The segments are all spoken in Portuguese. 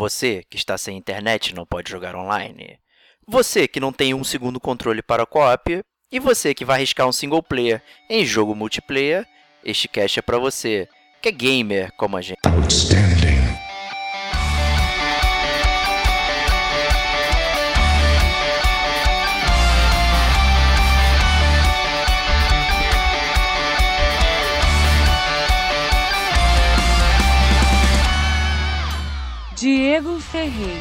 Você que está sem internet e não pode jogar online. Você que não tem um segundo controle para co-op. E você que vai arriscar um single player em jogo multiplayer. Este cast é para você, que é gamer como a gente. Diego Ferreira.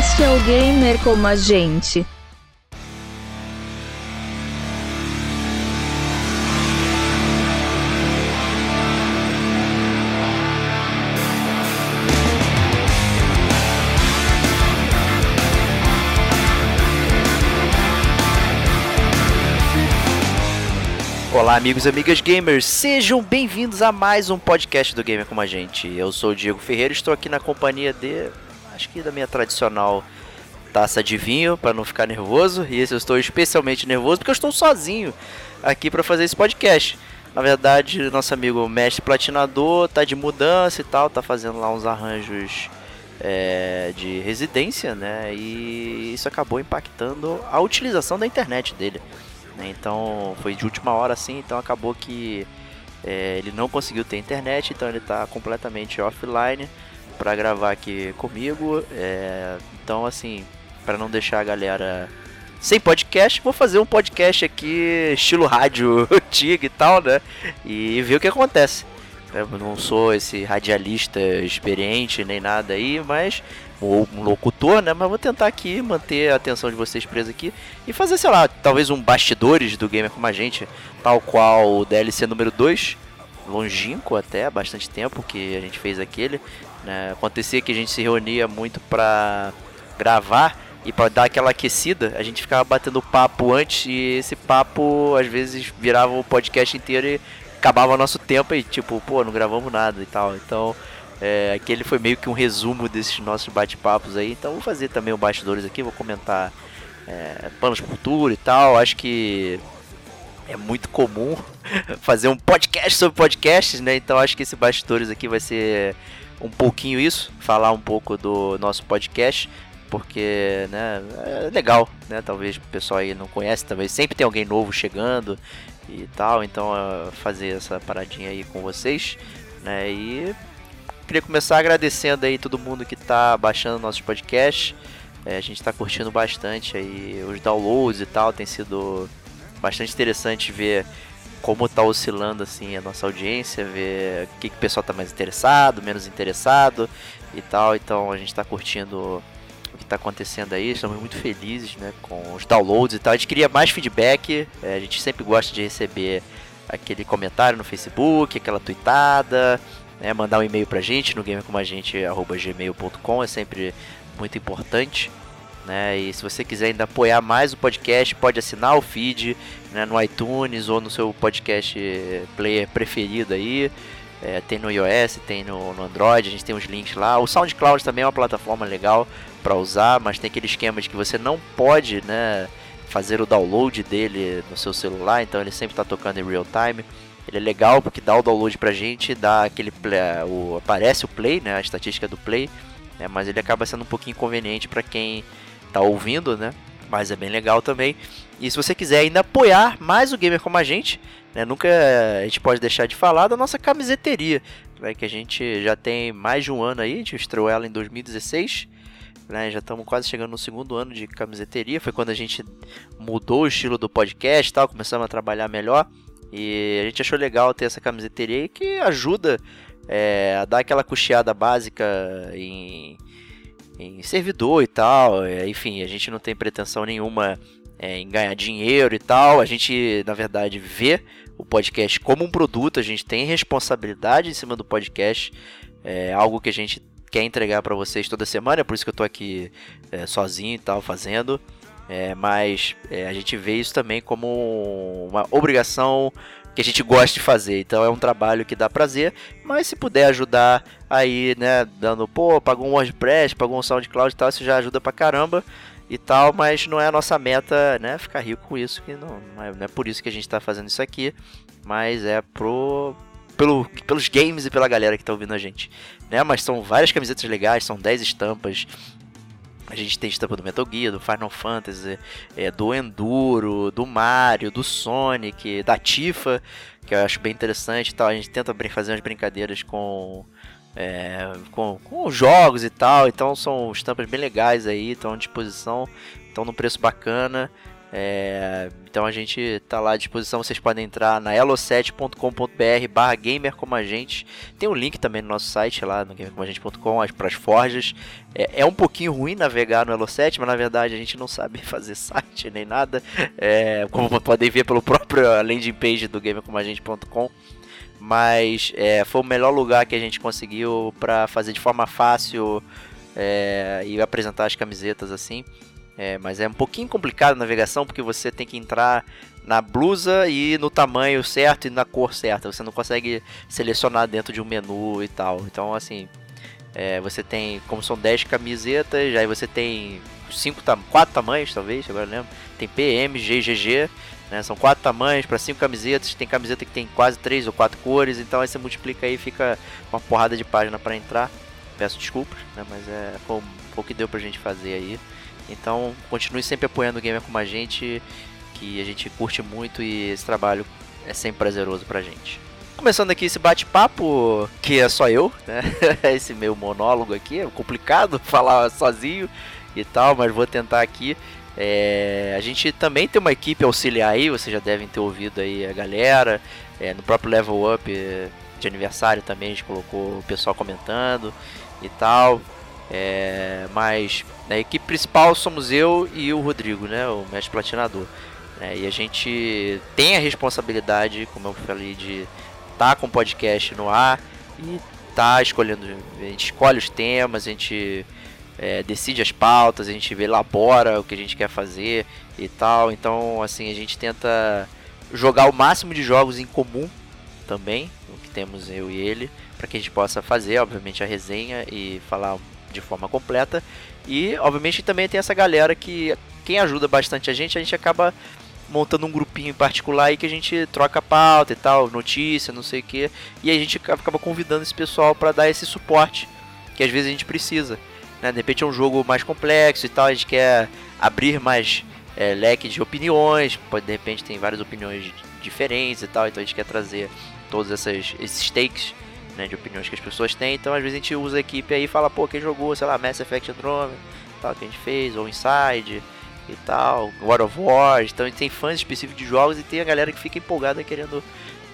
Este é o gamer como a gente. Olá, amigos e amigas gamers, sejam bem-vindos a mais um podcast do Gamer com a gente. Eu sou o Diego Ferreira, estou aqui na companhia de, acho que da minha tradicional taça de vinho para não ficar nervoso. E esse eu estou especialmente nervoso porque eu estou sozinho aqui para fazer esse podcast. Na verdade, nosso amigo mestre platinador tá de mudança e tal, tá fazendo lá uns arranjos é, de residência, né? E isso acabou impactando a utilização da internet dele. Né? Então foi de última hora assim, então acabou que é, ele não conseguiu ter internet, então ele está completamente offline para gravar aqui comigo. É, então assim, para não deixar a galera sem podcast, vou fazer um podcast aqui estilo rádio antigo e tal, né? E ver o que acontece. Eu não sou esse radialista experiente nem nada aí, mas ou um locutor, né? Mas vou tentar aqui manter a atenção de vocês presa aqui e fazer, sei lá, talvez um bastidores do gamer como a gente, tal qual o DLC número 2, longínquo até, bastante tempo que a gente fez aquele. Né? Acontecia que a gente se reunia muito pra gravar e para dar aquela aquecida, a gente ficava batendo papo antes e esse papo às vezes virava o podcast inteiro e acabava nosso tempo e tipo, pô, não gravamos nada e tal. Então, é, aquele foi meio que um resumo desses nossos bate-papos aí. Então vou fazer também o bastidores aqui, vou comentar é, planos futuro e tal. Acho que é muito comum fazer um podcast sobre podcasts, né? Então acho que esse bastidores aqui vai ser um pouquinho isso, falar um pouco do nosso podcast, porque né, é legal, né? Talvez o pessoal aí não conhece, talvez sempre tem alguém novo chegando e tal, então fazer essa paradinha aí com vocês, né? E Queria começar agradecendo aí todo mundo que está baixando nossos podcasts. É, a gente está curtindo bastante aí os downloads e tal. Tem sido bastante interessante ver como está oscilando assim a nossa audiência, ver o que, que o pessoal está mais interessado, menos interessado e tal. Então a gente está curtindo o que está acontecendo aí. Estamos muito felizes né, com os downloads e tal. A gente queria mais feedback. É, a gente sempre gosta de receber aquele comentário no Facebook, aquela tweetada, né, mandar um e-mail pra gente no gamercomagente.gmail.com é sempre muito importante. Né? E se você quiser ainda apoiar mais o podcast, pode assinar o feed né, no iTunes ou no seu podcast player preferido aí. É, tem no iOS, tem no, no, Android, a gente tem os links lá. O SoundCloud também é uma plataforma legal para usar, mas tem aquele esquema de que você não pode né, fazer o download dele no seu celular, então ele sempre está tocando em real time. Ele é legal porque dá o download pra gente, dá aquele play, o, aparece o play, né, a estatística do play, né, mas ele acaba sendo um pouquinho inconveniente para quem tá ouvindo, né? Mas é bem legal também. E se você quiser ainda apoiar mais o gamer como a gente, né, nunca a gente pode deixar de falar da nossa camiseteria, né, que a gente já tem mais de um ano aí, a gente estreou ela em 2016. Né, já estamos quase chegando no segundo ano de camiseteria. Foi quando a gente mudou o estilo do podcast, tal, começamos a trabalhar melhor. E a gente achou legal ter essa camiseteria aí que ajuda é, a dar aquela custeada básica em, em servidor e tal. É, enfim, a gente não tem pretensão nenhuma é, em ganhar dinheiro e tal. A gente, na verdade, vê o podcast como um produto, a gente tem responsabilidade em cima do podcast. É algo que a gente quer entregar para vocês toda semana, é por isso que eu tô aqui é, sozinho e tal, fazendo. É, mas é, a gente vê isso também como uma obrigação que a gente gosta de fazer. Então é um trabalho que dá prazer, mas se puder ajudar aí, né, dando, pô, pagou um WordPress, pagou um SoundCloud e tal, isso já ajuda pra caramba e tal, mas não é a nossa meta, né, ficar rico com isso, que não, não, é, não é por isso que a gente tá fazendo isso aqui, mas é pro pelo, pelos games e pela galera que tá ouvindo a gente, né? Mas são várias camisetas legais, são 10 estampas, a gente tem estampa do Metal Gear, do Final Fantasy, é, do Enduro, do Mario, do Sonic, da Tifa, que eu acho bem interessante e tal. A gente tenta fazer umas brincadeiras com, é, com, com jogos e tal. Então são estampas bem legais aí, estão à disposição, estão num preço bacana. É, então a gente tá lá à disposição, vocês podem entrar na elo7.com.br barra gamer como a gente. Tem um link também no nosso site lá no gamercomagente.com para as forjas. É, é, um pouquinho ruim navegar no Elo7, mas na verdade a gente não sabe fazer site nem nada. É, como podem ver pelo próprio landing page do gamercomagente.com. Mas é, foi o melhor lugar que a gente conseguiu para fazer de forma fácil é, e apresentar as camisetas assim. É, mas é um pouquinho complicado a navegação porque você tem que entrar na blusa e no tamanho certo e na cor certa. Você não consegue selecionar dentro de um menu e tal. Então, assim, é, você tem, como são 10 camisetas, aí você tem cinco, quatro tamanhos, talvez, agora lembro. Tem PM, G, GG, né? São quatro tamanhos para cinco camisetas. Tem camiseta que tem quase três ou quatro cores. Então aí você multiplica aí fica uma porrada de página para entrar. Peço desculpas, né? Mas é foi o que deu pra gente fazer aí. Então continue sempre apoiando o Gamer como a gente, que a gente curte muito e esse trabalho é sempre prazeroso pra gente. Começando aqui esse bate-papo, que é só eu, né? esse meu monólogo aqui, é complicado falar sozinho e tal, mas vou tentar aqui. É, a gente também tem uma equipe auxiliar aí, vocês já devem ter ouvido aí a galera. É, no próprio Level Up de aniversário também a gente colocou o pessoal comentando e tal. É, mas a equipe principal somos eu e o Rodrigo, né, o mestre platinador. É, e a gente tem a responsabilidade, como eu falei, de estar tá com o podcast no ar e tá escolhendo. A gente escolhe os temas, a gente é, decide as pautas, a gente elabora o que a gente quer fazer e tal. Então, assim, a gente tenta jogar o máximo de jogos em comum também, o que temos eu e ele, para que a gente possa fazer, obviamente, a resenha e falar de forma completa. E, obviamente, também tem essa galera que quem ajuda bastante a gente, a gente acaba montando um grupinho em particular aí que a gente troca pauta e tal, notícia, não sei o que, e a gente acaba convidando esse pessoal para dar esse suporte que às vezes a gente precisa. Né? De repente é um jogo mais complexo e tal, a gente quer abrir mais é, leque de opiniões, pode de repente tem várias opiniões diferentes e tal, então a gente quer trazer todos essas, esses takes né, de opiniões que as pessoas têm. Então, às vezes a gente usa a equipe aí e fala, pô, quem jogou, sei lá, Mass Effect Andromeda, tal, que a gente fez, ou Inside e tal, God of War. Então, a gente tem fãs específicos de jogos e tem a galera que fica empolgada querendo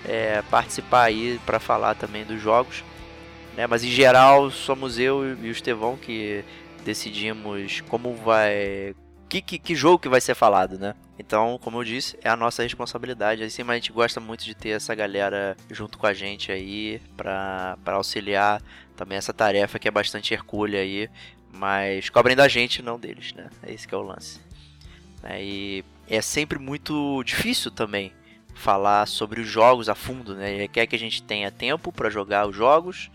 é, participar aí para falar também dos jogos. Né? Mas em geral, somos eu e o Estevão que decidimos como vai que, que, que, jogo que vai ser falado, né? Então, como eu disse, é a nossa responsabilidade. Assim, mas a gente gosta muito de ter essa galera junto com a gente aí para auxiliar também essa tarefa que é bastante hercúlea aí, mas cobrem da gente, não deles, né? É esse que é o lance. É, e é sempre muito difícil também falar sobre os jogos a fundo, né? Requer que a gente tenha tempo para jogar os jogos,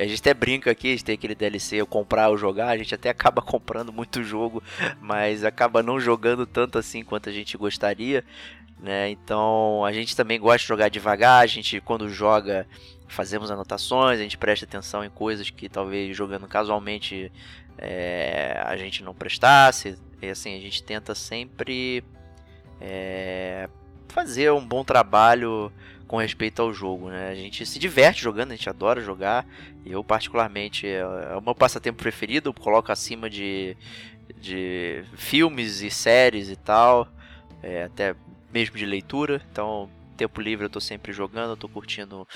a gente até brinca aqui, a gente tem aquele DLC, eu comprar ou jogar, a gente até acaba comprando muito jogo, mas acaba não jogando tanto assim quanto a gente gostaria, né? Então a gente também gosta de jogar devagar, a gente quando joga fazemos anotações, a gente presta atenção em coisas que talvez jogando casualmente é, a gente não prestasse, e assim, a gente tenta sempre é, fazer um bom trabalho com respeito ao jogo, né? A gente se diverte jogando, a gente adora jogar. Eu, particularmente, é, é o meu passatempo preferido, eu coloco acima de, de filmes e séries e tal, é, até mesmo de leitura. Então, tempo livre eu tô sempre jogando, tô curtindo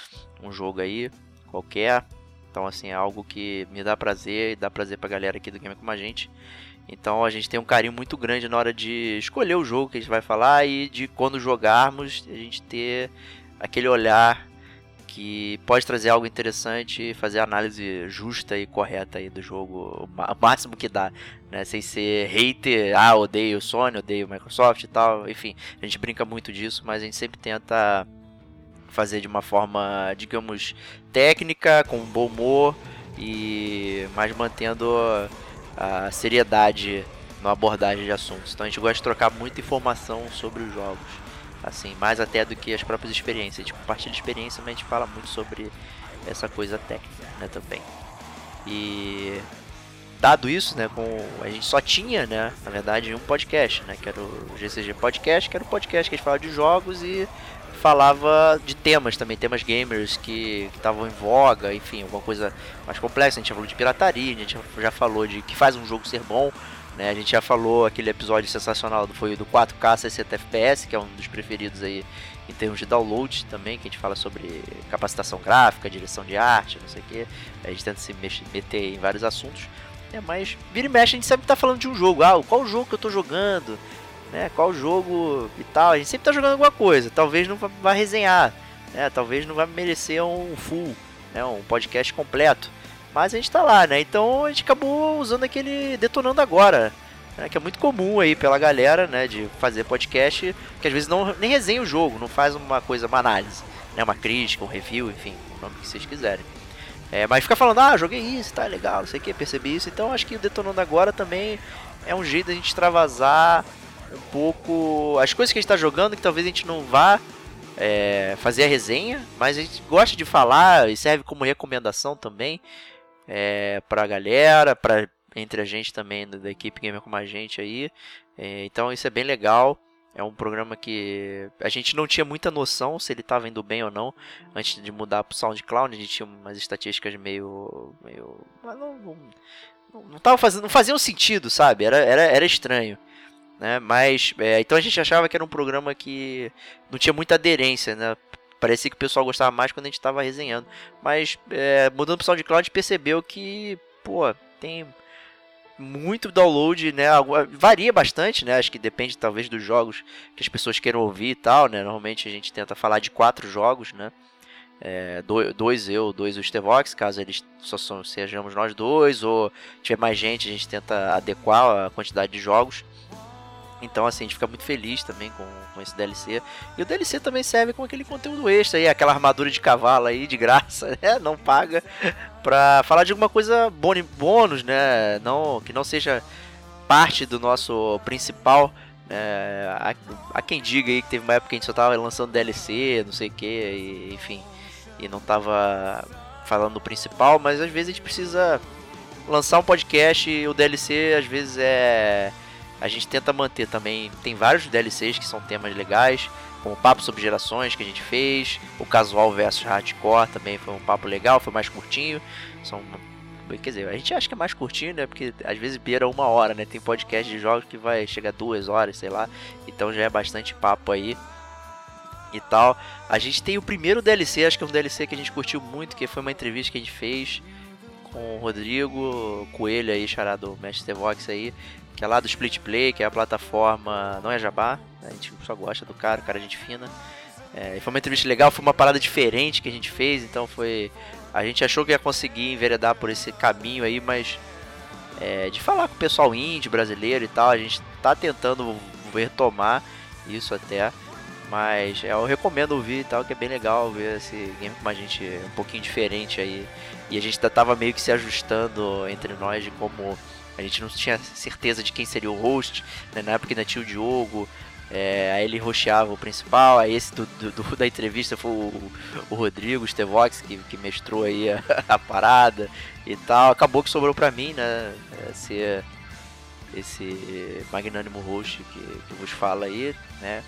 um jogo aí, qualquer. Então, assim, é algo que me dá prazer e dá prazer pra galera aqui do Game Como a Gente. Então a gente tem um carinho muito grande na hora de escolher o jogo que a gente vai falar e de quando jogarmos a gente ter aquele olhar que pode trazer algo interessante e fazer a análise justa e correta aí do jogo, o máximo que dá, né? Sem ser hater, ah, odeio Sony, odeio Microsoft e tal, enfim, a gente brinca muito disso, mas a gente sempre tenta fazer de uma forma, digamos, técnica, com bom humor e mas mantendo a seriedade na abordagem de assuntos. Então a gente gosta de trocar muita informação sobre os jogos, assim, mais até do que as próprias experiências. A gente compartilha experiência, mas a gente fala muito sobre essa coisa técnica, né, também. E dado isso, né, com a gente só tinha, né, na verdade, um podcast, né, que era o GCG Podcast, que era o podcast que a gente falava de jogos e falava de temas também, temas gamers que estavam em voga, enfim, alguma coisa mais complexa. A gente já falou de pirataria, a gente já falou de que faz um jogo ser bom, né? A gente já falou aquele episódio sensacional do foi do 4K 60 FPS, que é um dos preferidos aí em termos de download também, que a gente fala sobre capacitação gráfica, direção de arte, não sei o que. A gente tenta se mexer, meter em vários assuntos. É, mas vira e mexe, a gente sempre tá falando de um jogo. Ah, qual jogo que eu tô jogando? né? Qual jogo e tal. A gente sempre tá jogando alguma coisa. Talvez não vá resenhar, né? Talvez não vá merecer um full, né? Um podcast completo. Mas a gente tá lá, né? Então a gente acabou usando aquele detonando agora, né? que é muito comum aí pela galera, né? De fazer podcast que às vezes não nem resenha o jogo, não faz uma coisa, uma análise, né? Uma crítica, um review, enfim, o nome que vocês quiserem. É, mas fica falando, ah, joguei isso, tá legal, não sei o que, percebi isso. Então acho que o Detonando Agora também é um jeito da gente extravasar um pouco as coisas que a gente está jogando que talvez a gente não vá é, fazer a resenha, mas a gente gosta de falar e serve como recomendação também é, para a galera, para entre a gente também da equipe gamer como a gente aí. É, então isso é bem legal. É um programa que a gente não tinha muita noção se ele estava indo bem ou não antes de mudar para o SoundCloud. A gente tinha umas estatísticas meio, meio, não, não, não, não tava fazendo, não faziam sentido, sabe? Era, era, era estranho né? Mas é, então a gente achava que era um programa que não tinha muita aderência, né? Parecia que o pessoal gostava mais quando a gente estava resenhando. Mas é, mudando o SoundCloud, percebeu que, pô, tem muito download, né? Varia bastante, né? Acho que depende talvez dos jogos que as pessoas queiram ouvir e tal, né? Normalmente a gente tenta falar de quatro jogos, né? É, dois eu, dois o Stevox, caso eles só sejamos nós dois, ou tiver mais gente, a gente tenta adequar a quantidade de jogos. Então, assim, a gente fica muito feliz também com, com esse DLC. E o DLC também serve com aquele conteúdo extra aí, aquela armadura de cavalo aí, de graça, né? Não paga. Pra falar de alguma coisa bônus, né? Não, que não seja parte do nosso principal. É, há, há, quem diga aí que teve uma época que a gente só tava lançando DLC, não sei o que, enfim. E não tava falando do principal, mas às vezes a gente precisa lançar um podcast e o DLC às vezes é a gente tenta manter também. Tem vários DLCs que são temas legais, como o Papo sobre Gerações que a gente fez, o Casual versus Hardcore também foi um papo legal, foi mais curtinho. São Quer dizer, a gente acha que é mais curtinho, né? Porque às vezes beira uma hora, né? Tem podcast de jogos que vai chegar duas horas, sei lá. Então já é bastante papo aí. E tal. A gente tem o primeiro DLC, acho que é um DLC que a gente curtiu muito, que foi uma entrevista que a gente fez com o Rodrigo Coelho aí, charado Mestre Vox aí, que é lá do Split Play, que é a plataforma, não é jabá, a gente só gosta do cara, cara é gente fina. É, foi uma entrevista legal, foi uma parada diferente que a gente fez, então foi. A gente achou que ia conseguir enveredar por esse caminho aí, mas é, de falar com o pessoal índio, brasileiro e tal, a gente tá tentando retomar isso até. Mas é, eu recomendo ouvir e tal, que é bem legal ver esse game com a gente um pouquinho diferente aí. E a gente tava meio que se ajustando entre nós de como a gente não tinha certeza de quem seria o host, né? na época ainda tinha o Diogo, é, aí ele roxeava o principal, aí esse do, do, do da entrevista foi o, o Rodrigo Stevox, que, que mestrou aí a, a, parada e tal. Acabou que sobrou pra mim, né? É, ser esse magnânimo host que, que vos fala aí, né?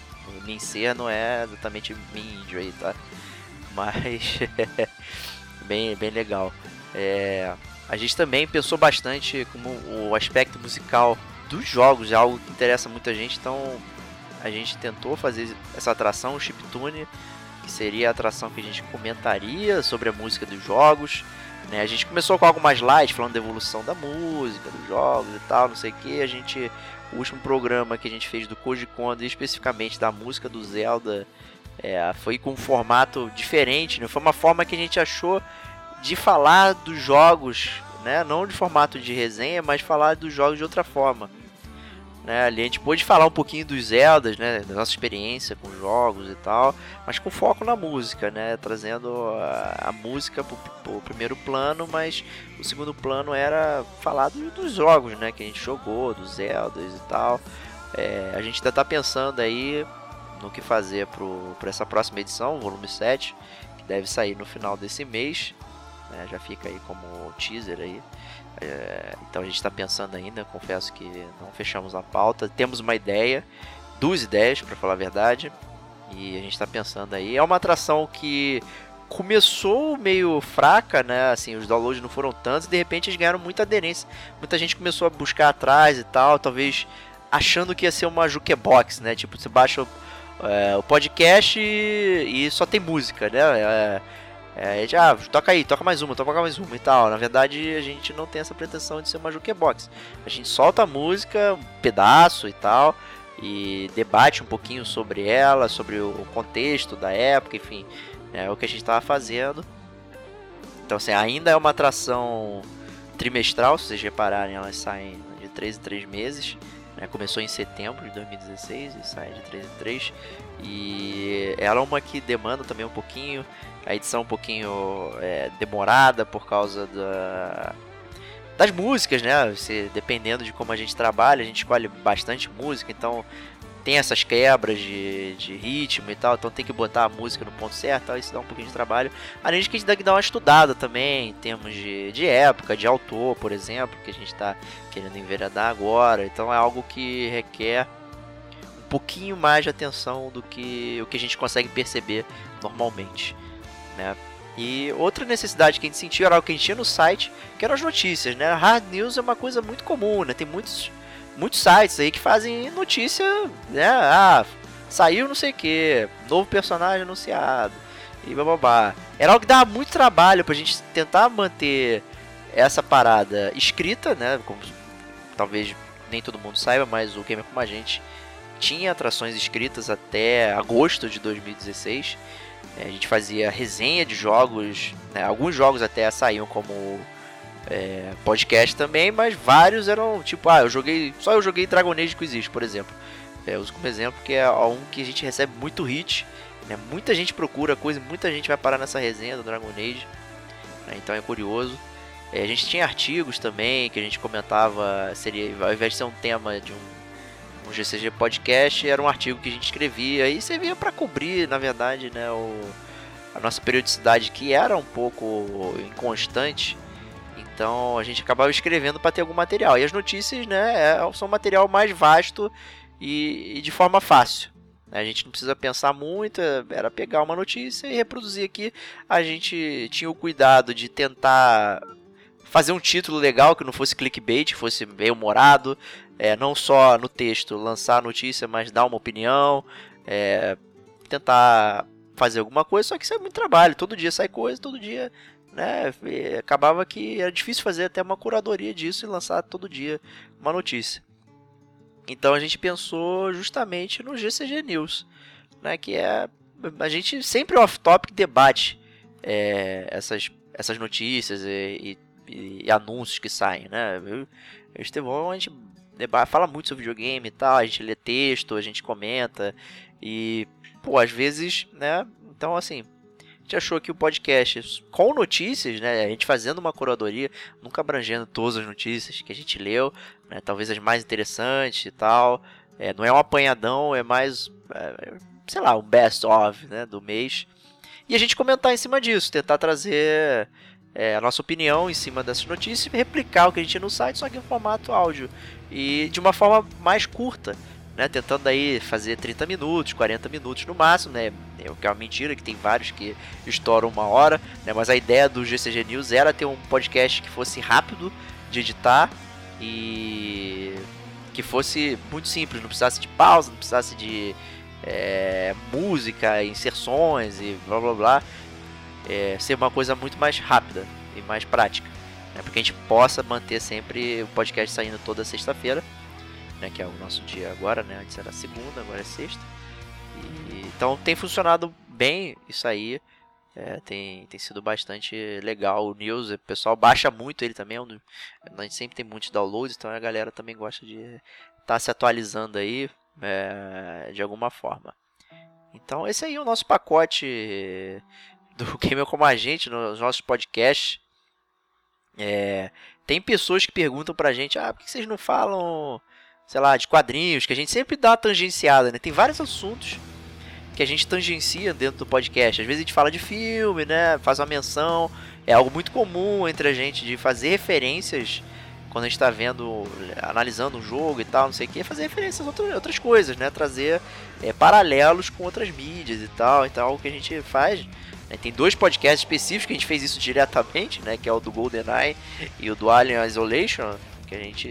Ser não é exatamente mim índio aí, tá? Mas bem, bem legal. É, a gente também pensou bastante como o aspecto musical dos jogos, é algo que interessa muita gente, então a gente tentou fazer essa atração, o chiptune, que seria a atração que a gente comentaria sobre a música dos jogos. Né? A gente começou com algo mais light, falando da evolução da música, dos jogos e tal, não sei o que. A gente, o último programa que a gente fez do Koji Kondo, especificamente da música do Zelda, É, foi com um formato diferente, né? foi uma forma que a gente achou de falar dos jogos, né? não de formato de resenha, mas falar dos jogos de outra forma. Né, ali a gente pôde falar um pouquinho dos Zeldas, né, da nossa experiência com jogos e tal, mas com foco na música, né, trazendo a, a música para o primeiro plano, mas o segundo plano era falar do, dos jogos, né, que a gente jogou, dos Zeldas e tal. É, a gente ainda está pensando aí no que fazer para essa próxima edição, volume 7, que deve sair no final desse mês, né, já fica aí como teaser aí. É, então a gente está pensando ainda, confesso que não fechamos a pauta. Temos uma ideia, duas ideias para falar a verdade, e a gente está pensando aí. É uma atração que começou meio fraca, né? Assim, os downloads não foram tantos e de repente eles ganharam muita aderência. Muita gente começou a buscar atrás e tal, talvez achando que ia ser uma jukebox, né? Tipo, você baixa é, o podcast e, e, só tem música, né? É, é, já, ah, toca aí, toca mais uma, toca mais uma e tal. Na verdade, a gente não tem essa pretensão de ser uma jukebox. A gente solta a música, um pedaço e tal, e debate um pouquinho sobre ela, sobre o contexto da época, enfim, é o que a gente estava fazendo. Então, assim, ainda é uma atração trimestral, se vocês repararem, elas saem de 3 em 3 meses. Né? Começou em setembro de 2016 e sai de 3 em 3. E ela é uma que demanda também um pouquinho a edição um pouquinho é, demorada por causa da, das músicas, né? Se, dependendo de como a gente trabalha, a gente escolhe bastante música, então tem essas quebras de, de ritmo e tal, então tem que botar a música no ponto certo, isso dá um pouquinho de trabalho. Além de que a gente tem que dar uma estudada também, em termos de, de época, de autor, por exemplo, que a gente está querendo enveredar agora, então é algo que requer um pouquinho mais de atenção do que o que a gente consegue perceber normalmente né? E outra necessidade que a gente sentiu era o que a gente tinha no site, que eram as notícias, né? Hard news é uma coisa muito comum, né? Tem muitos, muitos sites aí que fazem notícia, né? Ah, saiu não sei o que, novo personagem anunciado e bababá. Era algo que dava muito trabalho pra gente tentar manter essa parada escrita, né? Como talvez nem todo mundo saiba, mas o Gamer Como a Gente tinha atrações escritas até agosto de 2016 é, a gente fazia resenha de jogos, né? alguns jogos até saíam como é, podcast também, mas vários eram tipo, ah, eu joguei, só eu joguei Dragon Age Inquisition, por exemplo. É, eu uso como exemplo que é um que a gente recebe muito hit, né? muita gente procura coisa, muita gente vai parar nessa resenha do Dragon Age, né? então é curioso. É, a gente tinha artigos também que a gente comentava, seria ao invés de ser um tema de um um GCG Podcast era um artigo que a gente escrevia e servia para cobrir, na verdade, né, o, a nossa periodicidade que era um pouco inconstante. Então a gente acabava escrevendo para ter algum material. E as notícias, né, é, são material mais vasto e, e de forma fácil. A gente não precisa pensar muito, é, era pegar uma notícia e reproduzir aqui. A gente tinha o cuidado de tentar fazer um título legal que não fosse clickbait, fosse bem humorado, é, não só no texto lançar a notícia, mas dar uma opinião, é, tentar fazer alguma coisa, só que isso é muito trabalho, todo dia sai coisa, todo dia, né, acabava que era difícil fazer até uma curadoria disso e lançar todo dia uma notícia. Então a gente pensou justamente no GCG News, né, que é a gente sempre off-topic debate é, essas, essas notícias e, e, e, anúncios que saem, né? Eu, eu Estevão, a gente fala muito sobre videogame e tal, a gente lê texto, a gente comenta e, pô, às vezes, né? Então, assim, gente achou que o podcast com notícias, né? A gente fazendo uma curadoria, nunca abrangendo todas as notícias que a gente leu, né? Talvez as mais interessantes e tal. É, não é um apanhadão, é mais, é, sei lá, um best of, né? Do mês. E a gente comentar em cima disso, tentar trazer é, a nossa opinião em cima dessas notícias e replicar o que a gente tinha no site, só que em formato áudio. E de uma forma mais curta, né? Tentando aí fazer 30 minutos, 40 minutos no máximo, né? É é uma mentira, que tem vários que estouram uma hora, né? Mas a ideia do GCG News era ter um podcast que fosse rápido de editar e que fosse muito simples, não precisasse de pausa, não precisasse de é, música, inserções e blá blá blá é, ser uma coisa muito mais rápida e mais prática. Né? Porque a gente possa manter sempre o podcast saindo toda sexta-feira, né? que é o nosso dia agora, né? antes era segunda, agora é sexta. Então tem funcionado bem isso aí. É, tem, tem sido bastante legal o news. O pessoal baixa muito ele também. É a gente sempre tem muitos downloads, então a galera também gosta de estar tá se atualizando aí é, de alguma forma. Então esse aí é o nosso pacote do Gamer como a gente nos nossos podcasts. É, tem pessoas que perguntam pra gente, ah, por que vocês não falam, sei lá, de quadrinhos? Que a gente sempre dá uma tangenciada, né? Tem vários assuntos que a gente tangencia dentro do podcast. Às vezes a gente fala de filme, né? Faz uma menção. É algo muito comum entre a gente de fazer referências quando a gente está vendo, analisando um jogo e tal, não sei o que, fazer referências a outras, outras coisas, né? Trazer é, paralelos com outras mídias e tal. Então é algo que a gente faz. Né? Tem dois podcasts específicos que a gente fez isso diretamente, né? Que é o do GoldenEye e o do Alien Isolation, que a gente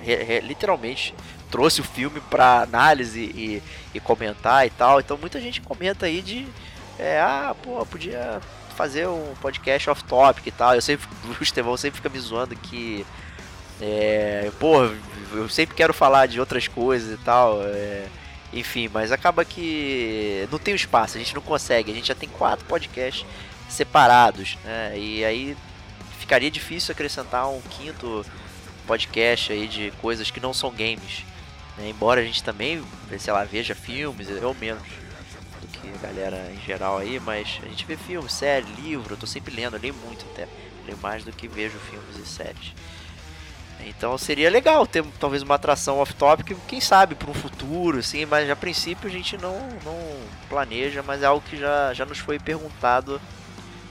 re, re, literalmente trouxe o filme para análise e, e, comentar e tal. Então muita gente comenta aí de é, ah, pô, podia fazer um podcast off topic e tal. Eu sempre o Estevão sempre fica me zoando que é, pô, eu sempre quero falar de outras coisas e tal. É, enfim, mas acaba que não tem espaço, a gente não consegue. A gente já tem quatro podcasts separados, né? E aí ficaria difícil acrescentar um quinto podcast aí de coisas que não são games. Né? Embora a gente também, sei lá, veja filmes, eu menos do que a galera em geral aí, mas a gente vê filmes, série, livro, eu tô sempre lendo, eu leio muito até. Leio mais do que vejo filmes e séries. Então seria legal ter talvez uma atração off-topic, quem sabe para um futuro, assim, mas a princípio a gente não, não planeja, mas é algo que já, já nos foi perguntado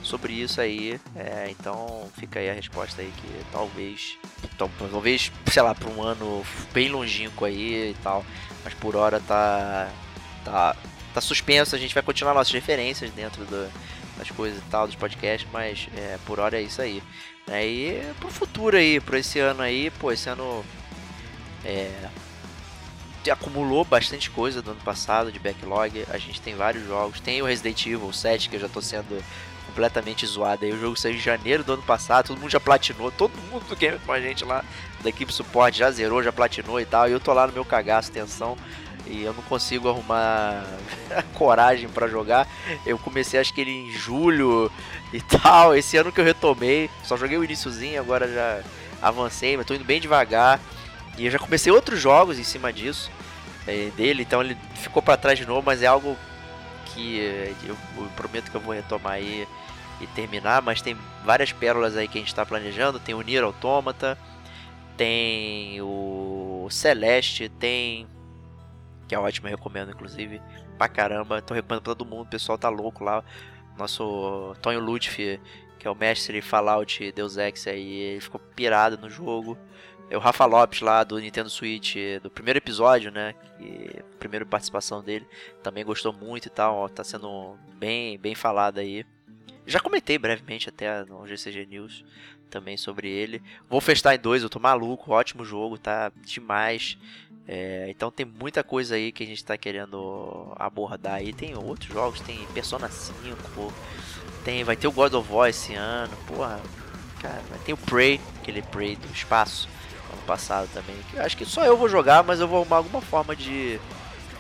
sobre isso aí. É, então fica aí a resposta aí que talvez, talvez, sei lá, para um ano bem longínquo aí e tal, mas por hora tá tá tá suspenso. A gente vai continuar nossas referências dentro do, das coisas e tal dos podcasts, mas é, por hora é isso aí. É, e pro futuro aí, pro esse ano aí, pô, esse ano é, acumulou bastante coisa do ano passado de backlog. A gente tem vários jogos. Tem o Resident Evil 7, que eu já tô sendo completamente zoado aí. O jogo saiu em janeiro do ano passado, todo mundo já platinou, todo mundo do game com a gente lá da equipe suporte já zerou, já platinou e tal. E eu tô lá no meu cagaço, tensão. E eu não consigo arrumar coragem para jogar. Eu comecei acho que ele em julho e tal. Esse ano que eu retomei, só joguei o iníciozinho, agora já avancei, mas tô indo bem devagar. E eu já comecei outros jogos em cima disso é, dele, então ele ficou para trás de novo, mas é algo que é, eu, eu, prometo que eu vou retomar aí e terminar, mas tem várias pérolas aí que a gente está planejando, tem o Nier Automata, tem o Celeste, tem que é ótimo, eu recomendo inclusive pra caramba, tô recomendando pra todo mundo, o pessoal tá louco lá, nosso Tonho Lutfi, que é o mestre Fallout Deus Ex aí, ele ficou pirado no jogo. É o Rafa Lopes lá do Nintendo Switch, do primeiro episódio, né? Que, primeira participação dele, também gostou muito e tal, ó, tá sendo bem, bem falado aí. Já comentei brevemente até no GCG News também sobre ele. Wolfenstein 2, eu tô maluco, ótimo jogo, tá demais. É, então tem muita coisa aí que a gente tá querendo abordar aí. Tem outros jogos, tem Persona 5, tem, vai ter o God of War esse ano, porra. Cara, vai ter o Prey, aquele Prey do espaço, ano passado também. Que acho que só eu vou jogar, mas eu vou arrumar alguma forma de,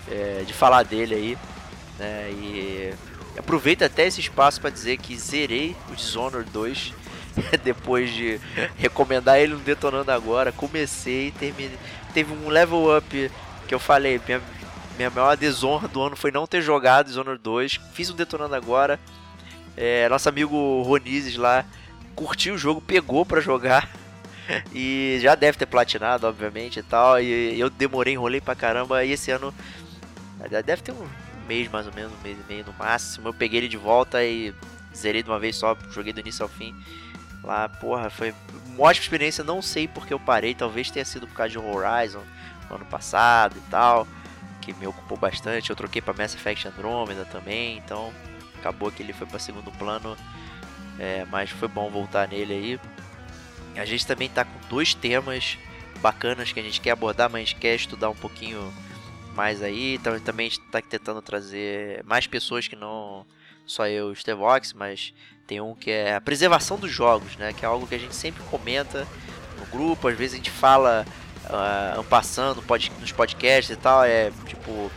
é, de falar dele aí. Né, e aproveito até esse espaço para dizer que zerei o Dishonored 2 depois de recomendar ele no Detonando Agora. Comecei, terminei. Teve um level up que eu falei, minha, minha maior desonra do ano foi não ter jogado Dishonored 2. Fiz um Detonando Agora. É, nosso amigo Ronizes lá curtiu o jogo, pegou para jogar. E já deve ter platinado, obviamente, e tal. E eu demorei, enrolei pra caramba. E esse ano deve ter um mês mais ou menos, um mês e meio no máximo. Eu peguei ele de volta e zerei de uma vez só, joguei do início ao fim. Lá, porra, foi uma ótima experiência. Não sei porque eu parei, talvez tenha sido por causa de Horizon no ano passado e tal, que me ocupou bastante. Eu troquei para Mass Effect Andromeda também, então acabou que ele foi para segundo plano. É, mas foi bom voltar nele aí. A gente também tá com dois temas bacanas que a gente quer abordar, mas a gente quer estudar um pouquinho mais aí. Então também está tentando trazer mais pessoas que não só eu e o Stevox, mas tem um que é a preservação dos jogos, né? Que é algo que a gente sempre comenta no grupo, às vezes a gente fala uh, passando pod, nos podcasts e tal, é tipo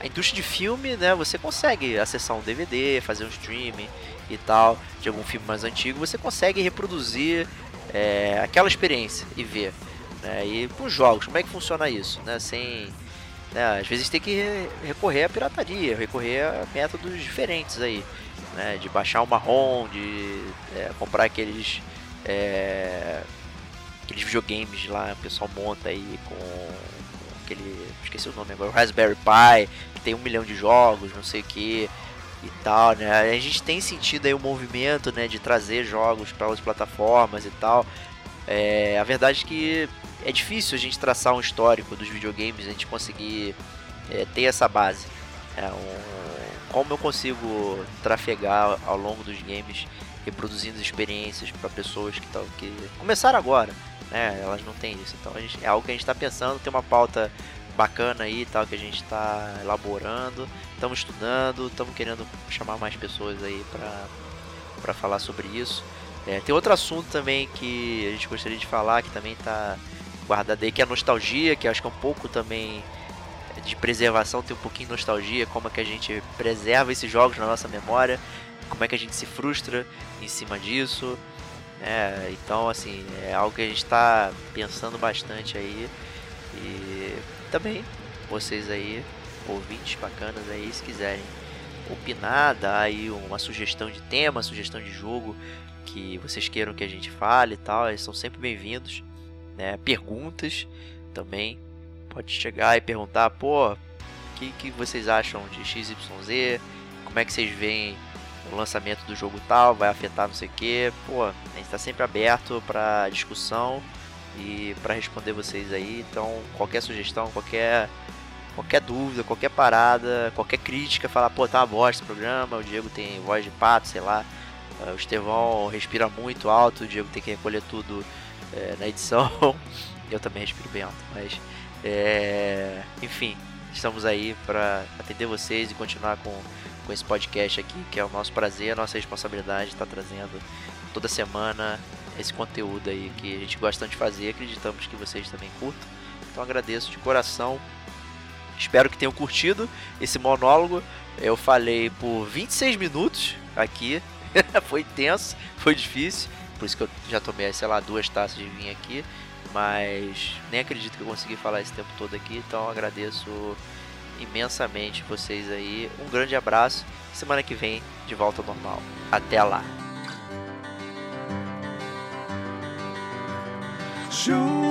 a indústria de filme, né, você consegue acessar um DVD, fazer um streaming e tal, de algum filme mais antigo, você consegue reproduzir é, aquela experiência e ver. Né, e com jogos, como é que funciona isso? Né, sem, né, às vezes tem que recorrer à pirataria, recorrer a métodos diferentes aí. Né, de baixar uma ROM, de é, comprar aqueles é, aqueles videogames lá, o pessoal monta aí com, com aquele. esqueci o nome agora, o Raspberry Pi, que tem um milhão de jogos, não sei o que e tal, né? A gente tem sentido aí o movimento, né, de trazer jogos para outras plataformas e tal. É, a verdade é que é difícil a gente traçar um histórico dos videogames, a gente conseguir é, ter essa base. É, um, como eu consigo trafegar ao longo dos games, reproduzindo experiências para pessoas que, tão, que começaram agora, né? Elas não têm isso. Então gente, é algo que a gente está pensando, tem uma pauta bacana aí tal que a gente está elaborando, estamos estudando, estamos querendo chamar mais pessoas aí para falar sobre isso. É, tem outro assunto também que a gente gostaria de falar, que também está guardado aí, que é a nostalgia, que acho que é um pouco também de preservação, tem um pouquinho de nostalgia, como é que a gente preserva esses jogos na nossa memória, como é que a gente se frustra em cima disso. É, então, assim, é algo que a gente está pensando bastante aí. E também, vocês aí, ouvintes bacanas aí, se quiserem opinar, dar aí uma sugestão de tema, sugestão de jogo que vocês queiram que a gente fale e tal, eles são sempre bem-vindos. Né? Perguntas também, pode chegar e perguntar, pô, o que, que vocês acham de XYZ? Como é que vocês veem o lançamento do jogo tal, vai afetar não sei o que. Pô, a gente está sempre aberto para discussão e para responder vocês aí. Então, qualquer sugestão, qualquer qualquer dúvida, qualquer parada, qualquer crítica, falar, pô, tá uma bosta esse programa, o Diego tem voz de pato, sei lá. Uh, o Estevão respira muito alto, o Diego tem que recolher tudo é, na edição. Eu também respiro bem alto, mas é, enfim, estamos aí para atender vocês e continuar com com esse podcast aqui, que é o nosso prazer, a nossa responsabilidade estar trazendo toda semana esse conteúdo aí que a gente gosta de fazer, acreditamos que vocês também curtam. Então agradeço de coração. Espero que tenham curtido esse monólogo. Eu falei por 26 minutos aqui. foi tenso, foi difícil. Por isso que eu já tomei, sei lá, duas taças de vinho aqui. Mas nem acredito que eu consegui falar esse tempo todo aqui. Então agradeço imensamente vocês aí. Um grande abraço. Semana que vem de volta ao normal. Até lá. Show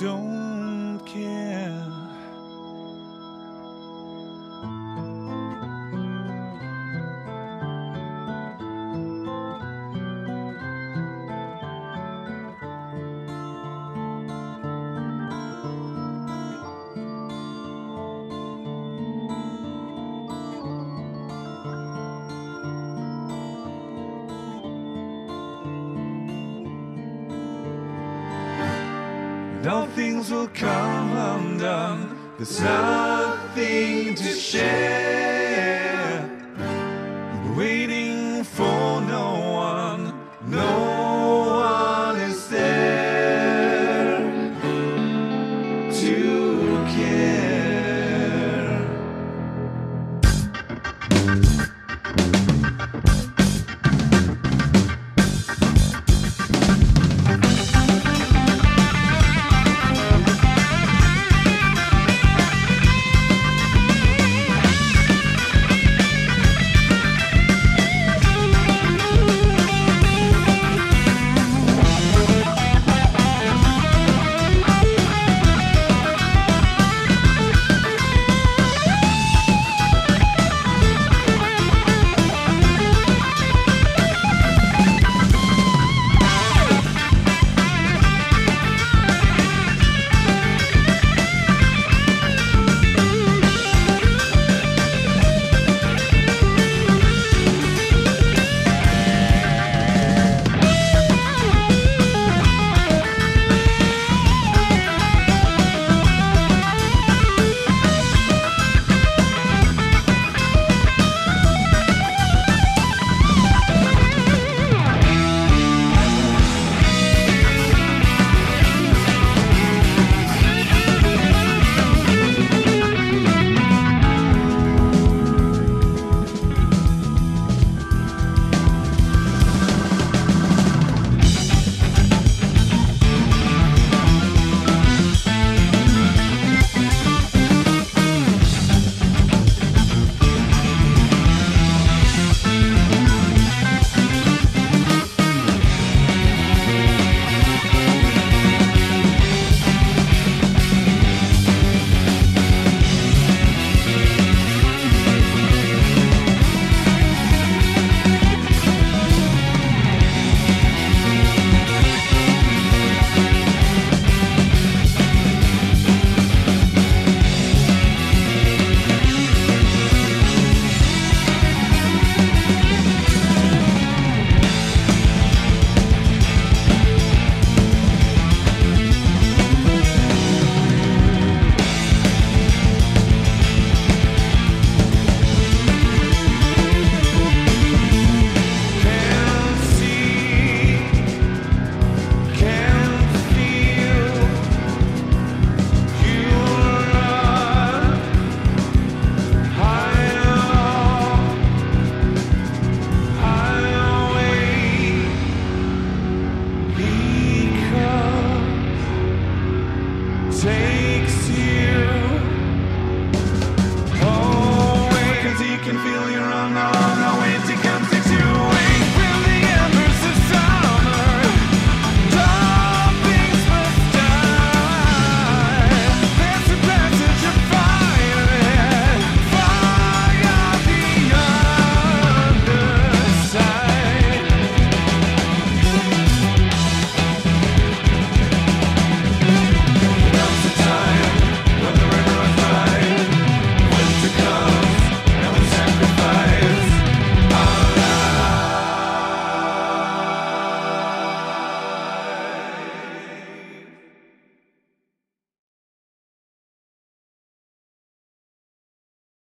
Don't things will come undone. There's nothing to share.